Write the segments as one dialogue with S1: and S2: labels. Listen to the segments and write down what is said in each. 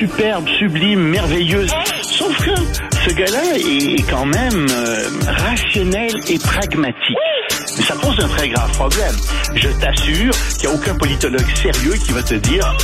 S1: superbe, sublime, merveilleuse. Sauf que ce gars-là est quand même euh, rationnel et pragmatique. Mais ça pose un très grave problème. Je t'assure qu'il n'y a aucun politologue sérieux qui va te dire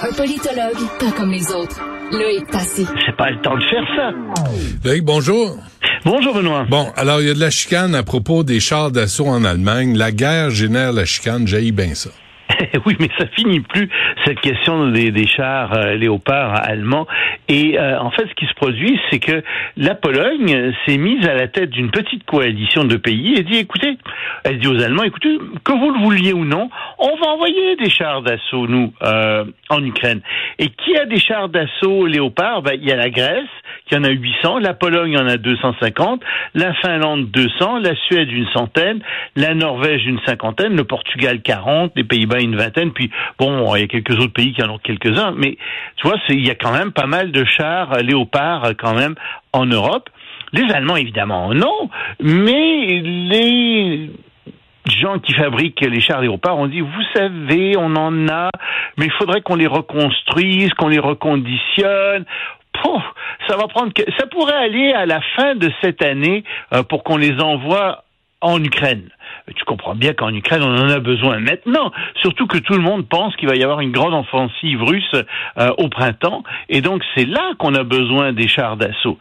S2: Un politologue, pas comme les autres. Loïc Passy.
S1: c'est pas le temps de faire ça.
S3: Loïc, bonjour.
S1: Bonjour Benoît.
S3: Bon, alors il y a de la chicane à propos des chars d'assaut en Allemagne. La guerre génère la chicane, jaillit bien ça.
S1: oui, mais ça finit plus cette question des, chars euh, léopards allemands. Et euh, en fait, ce qui se produit, c'est que la Pologne s'est mise à la tête d'une petite coalition de pays et dit écoutez, elle dit aux Allemands écoutez, que vous le vouliez ou non, on va envoyer des chars d'assaut nous euh, en Ukraine. Et qui a des chars d'assaut léopards? Ben, il y a la Grèce qui en a 800, la Pologne en a 250, la Finlande 200, la Suède une centaine, la Norvège une cinquantaine, le Portugal 40, les Pays-Bas une vingtaine, puis bon, il y a quelques autres pays qui en ont quelques-uns, mais tu vois, il y a quand même pas mal de chars euh, léopards euh, quand même en Europe. Les Allemands, évidemment, non, mais les gens qui fabriquent les chars léopards ont dit, vous savez, on en a, mais il faudrait qu'on les reconstruise, qu'on les reconditionne. Pouf, ça va prendre ça pourrait aller à la fin de cette année euh, pour qu'on les envoie en Ukraine. Tu comprends bien qu'en Ukraine, on en a besoin maintenant, surtout que tout le monde pense qu'il va y avoir une grande offensive russe euh, au printemps, et donc c'est là qu'on a besoin des chars d'assaut.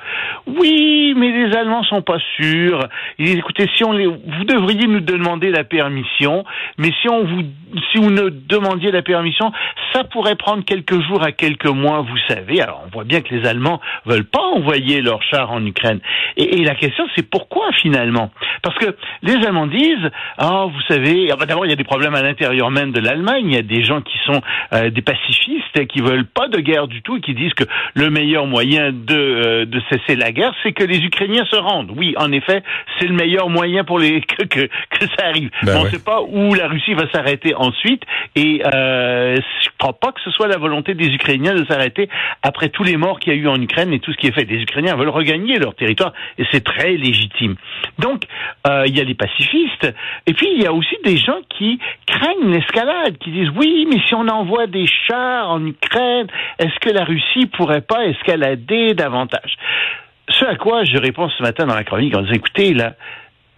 S1: Oui, mais les Allemands sont pas sûrs. Ils disent, écoutez, si on les, vous devriez nous demander la permission, mais si on vous, si vous ne demandiez la permission, ça pourrait prendre quelques jours à quelques mois, vous savez. Alors on voit bien que les Allemands veulent pas envoyer leurs chars en Ukraine. Et la question, c'est pourquoi finalement? Parce que les Allemands disent, ah, vous savez, ah, bah, d'abord il y a des problèmes à l'intérieur même de l'Allemagne. Il y a des gens qui sont euh, des pacifistes qui veulent pas de guerre du tout et qui disent que le meilleur moyen de, euh, de cesser la guerre, c'est que les Ukrainiens se rendent. Oui, en effet, c'est le meilleur moyen pour les que que, que ça arrive.
S3: Ben
S1: on
S3: ouais.
S1: ne sait pas où la Russie va s'arrêter ensuite. Et euh, je crois pas que ce soit la volonté des Ukrainiens de s'arrêter après tous les morts qu'il y a eu en Ukraine et tout ce qui est fait. Les Ukrainiens veulent regagner leur territoire et c'est très légitime. Donc, euh, il y a les pacifistes et puis il y a aussi des gens qui craignent l'escalade, qui disent oui, mais si on envoie des chars en Ukraine, est-ce que la Russie pourrait pas escalader davantage? Ce à quoi je réponds ce matin dans la chronique en disant écoutez là,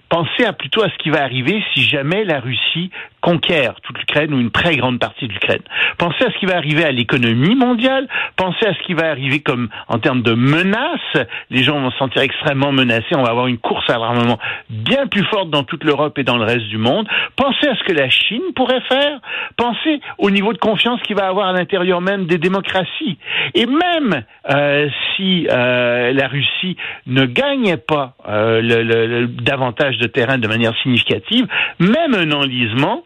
S1: pensez plutôt à ce qui va arriver si jamais la Russie conquiert toute l'Ukraine ou une très grande partie de l'Ukraine. Pensez à ce qui va arriver à l'économie mondiale, pensez à ce qui va arriver comme en termes de menaces, les gens vont se sentir extrêmement menacés, on va avoir une course à l'armement bien plus forte dans toute l'Europe et dans le reste du monde. Pensez à ce que la Chine pourrait faire, pensez au niveau de confiance qu'il va avoir à l'intérieur même des démocraties. Et même euh, si euh, la Russie ne gagnait pas euh, le, le- le- davantage de terrain de manière significative, même un enlisement,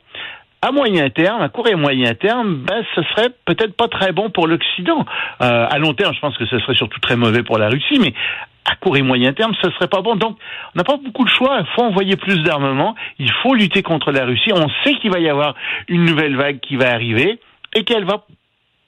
S1: à moyen terme, à court et moyen terme, ben, ce serait peut-être pas très bon pour l'Occident. Euh, à long terme, je pense que ce serait surtout très mauvais pour la Russie, mais à court et moyen terme, ce serait pas bon. Donc, on n'a pas beaucoup de choix. Il faut envoyer plus d'armement. Il faut lutter contre la Russie. On sait qu'il va y avoir une nouvelle vague qui va arriver et qu'elle va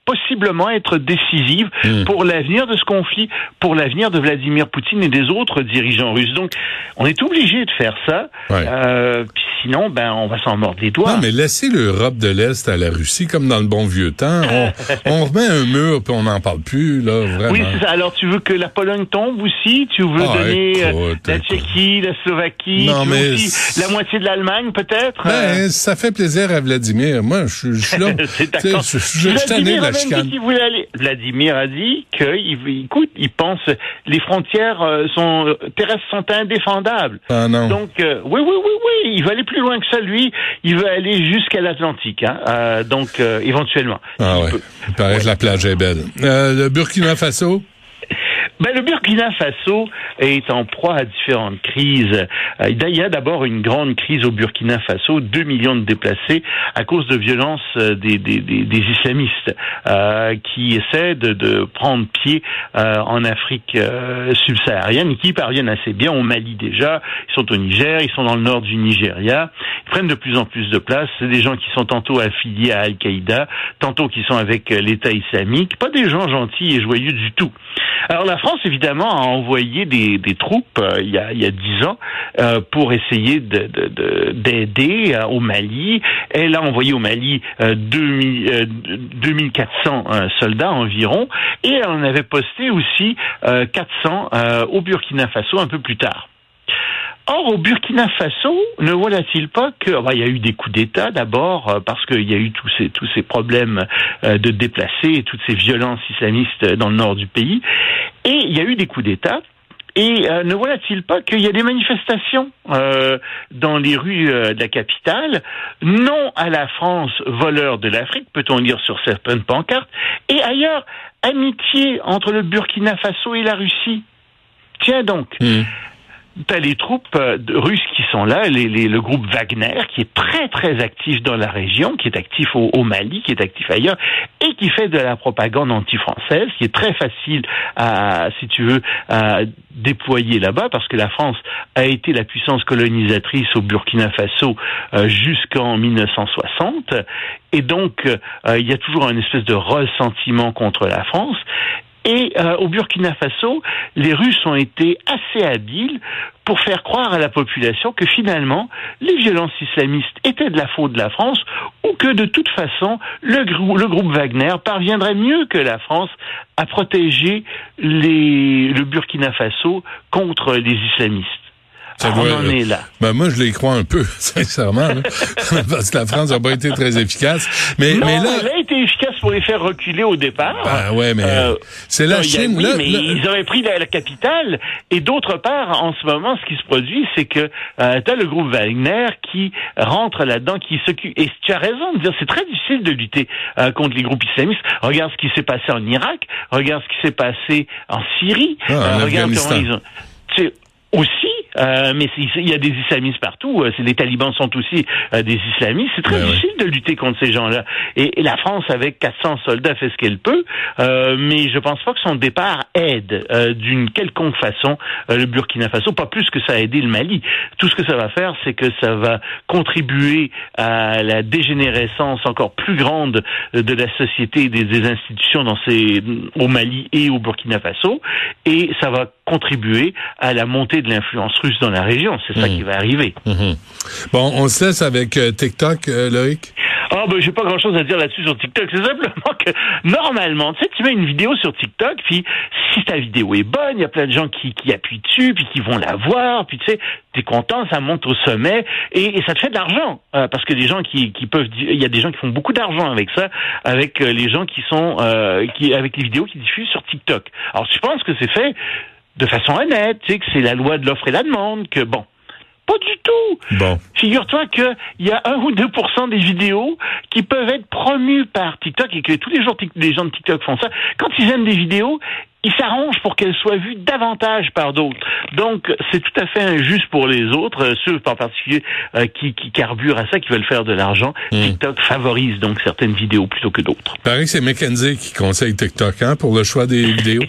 S1: possiblement être décisive
S3: Hmm.
S1: pour l'avenir de ce conflit, pour l'avenir de Vladimir Poutine et des autres dirigeants russes. Donc, on est obligé de faire ça.
S3: Ouais.
S1: Euh, puis sinon, ben, on va s'en mordre les doigts.
S3: Non, mais laissez l'Europe de l'Est à la Russie, comme dans le bon vieux temps. On, on remet un mur, puis on n'en parle plus, là, vraiment.
S1: Oui, c'est ça. Alors, tu veux que la Pologne tombe aussi? Tu veux
S3: Ah,
S1: donner euh,
S3: écoute,
S1: la
S3: écoute.
S1: Tchéquie, la Slovaquie
S3: Non, mais
S1: aussi la moitié de l'Allemagne, peut-être?
S3: Ben, ça fait plaisir à Vladimir. Moi, je, je suis là.
S1: C'est d'accord.
S3: Je je- je suis
S1: Vladimir
S3: la
S1: a même
S3: chicane.
S1: dit qu'il voulait aller. Vladimir a dit que, il, écoute, il pense les frontières euh, sont terrestres sont indéfendables.
S3: Ah non.
S1: Donc, euh, oui, oui, oui, oui, il veut aller plus loin que ça, lui. Il veut aller jusqu'à l'Atlantique, hein. Euh, donc, euh, éventuellement.
S3: ah
S1: Il
S3: ouais.
S1: peut.
S3: Il paraît que la plage est belle. Euh, le Burkina Faso?
S1: Ben, le Burkina Faso est en proie à différentes crises. Euh, Il y a d'abord une grande crise au Burkina Faso, 2 millions de déplacés à cause de violences euh, des, des, des, des islamistes euh, qui essaient de, de prendre pied euh, en Afrique euh, subsaharienne et qui parviennent assez bien au Mali déjà. Ils sont au Niger, ils sont dans le nord du Nigeria. Ils prennent de plus en plus de place. C'est des gens qui sont tantôt affiliés à Al-Qaïda, tantôt qui sont avec l'État islamique. Pas des gens gentils et joyeux du tout. Alors la France, évidemment, a envoyé des, des troupes euh, il, y a, il y a dix ans euh, pour essayer d'aider de, de, euh, au Mali. Elle a envoyé au Mali 2000, 2400 soldats environ, et elle en avait posté aussi 400 au Burkina Faso un peu plus tard. Or, au Burkina Faso, ne voilà-t-il pas que bah, il y a eu des coups d'État d'abord euh, parce qu'il y a eu tous ces tous ces problèmes euh, de déplacés et toutes ces violences islamistes dans le nord du pays, et il y a eu des coups d'État. Et euh, ne voilà-t-il pas qu'il y a des manifestations dans les rues de la capitale, non à la France voleur de l'Afrique, peut-on lire sur certaines pancartes, et ailleurs, amitié entre le Burkina Faso et la Russie. Tiens donc. Mmh. T'as les troupes euh, russes qui sont là, les, le groupe Wagner, qui est très très actif dans la région, qui est actif au, Mali, qui est actif ailleurs, et qui fait de la propagande anti-française, qui est très facile à, si tu veux, à déployer là-bas, parce que la France a été la puissance colonisatrice au Burkina Faso euh, jusqu'en 1960, et donc euh, il y a toujours un espèce de ressentiment contre la France. Et euh, au Burkina Faso, les Russes ont été assez habiles pour faire croire à la population que finalement, les violences islamistes étaient de la faute de la France ou que de toute façon, le, groupe Wagner parviendrait mieux que la France à protéger le Burkina Faso contre les islamistes. Ça on en est là.
S3: Ben moi, je les crois un peu, sincèrement, parce que la France n'a pas été très efficace. Mais,
S1: non,
S3: mais là,
S1: elle a été efficace pour les faire reculer au départ.
S3: Ben ouais, mais euh, c'est la Chine.
S1: oui,
S3: là,
S1: mais ils auraient pris la, capitale. Et d'autre part, en ce moment, ce qui se produit, c'est que euh, tu as le groupe Wagner qui rentre là-dedans, qui s'occupe. Et tu as raison de dire, c'est très difficile de lutter euh, contre les groupes islamistes. Regarde ce qui s'est passé en Irak, regarde ce qui s'est passé en Syrie,
S3: ah, en
S1: regarde
S3: Afghanistan.
S1: comment ils ont. Aussi, euh, mais il y a des islamistes partout. Euh, les talibans sont aussi euh, des islamistes. C'est très ben difficile de lutter contre ces gens-là. Et, la France, avec 400 soldats, fait ce qu'elle peut. mais je pense pas que son départ aide d'une quelconque façon le Burkina Faso, pas plus que ça a aidé le Mali. Tout ce que ça va faire, c'est que ça va contribuer à la dégénérescence encore plus grande de la société et des, institutions dans ces, au Mali et au Burkina Faso. Et ça va contribuer à la montée de l'influence dans la région. C'est ça mmh. qui va arriver.
S3: Mmh. Bon, on se laisse avec euh, TikTok, euh, Loïc.
S1: Ah ben j'ai pas grand chose à dire là-dessus sur TikTok. C'est simplement que normalement, tu sais, tu mets une vidéo sur TikTok, puis si ta vidéo est bonne, il y a plein de gens qui, qui appuient dessus, puis qui vont la voir, puis tu sais, t'es content, ça monte au sommet, et, ça te fait de l'argent euh, parce que des gens qui, qui peuvent, il y a des gens qui font beaucoup d'argent avec ça, avec les gens qui sont, qui avec les vidéos qui diffusent sur TikTok. Alors je pense que c'est fait de façon honnête, tu sais, que c'est la loi de l'offre et la demande, que bon. Pas du tout.
S3: Bon.
S1: Figure-toi qu'il y a 1 ou 2% des vidéos qui peuvent être promues par TikTok et que tous les jours les gens de TikTok font ça. Quand ils aiment des vidéos, il s'arrange pour qu'elle soit vue davantage par d'autres. Donc, c'est tout à fait injuste pour les autres, euh, ceux en particulier euh, qui, qui, carburent à ça, qui veulent faire de l'argent. Hmm. TikTok favorise donc certaines vidéos plutôt que d'autres.
S3: Pareil que c'est McKenzie qui conseille TikTok hein, pour le choix des vidéos.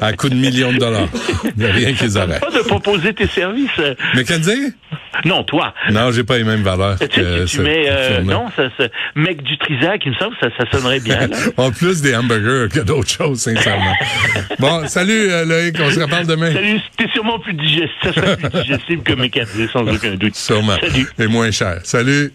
S3: à coup de millions de dollars. Il n'y a rien qu'ils arrêtent.
S1: pas de proposer tes services.
S3: McKenzie?
S1: Non, toi.
S3: Non, j'ai pas les mêmes valeurs.
S1: Tu, sais, tu mets, euh, non, ça, ça, mec du Trisac, il me semble, ça, ça sonnerait bien.
S3: en plus des hamburgers que d'autres choses, sincèrement. bon, salut euh, Loïc, on se reparle demain.
S1: Salut, c'était sûrement plus digeste, ça plus digestible que mes sans aucun doute.
S3: Sûrement. Salut. Et moins cher. Salut.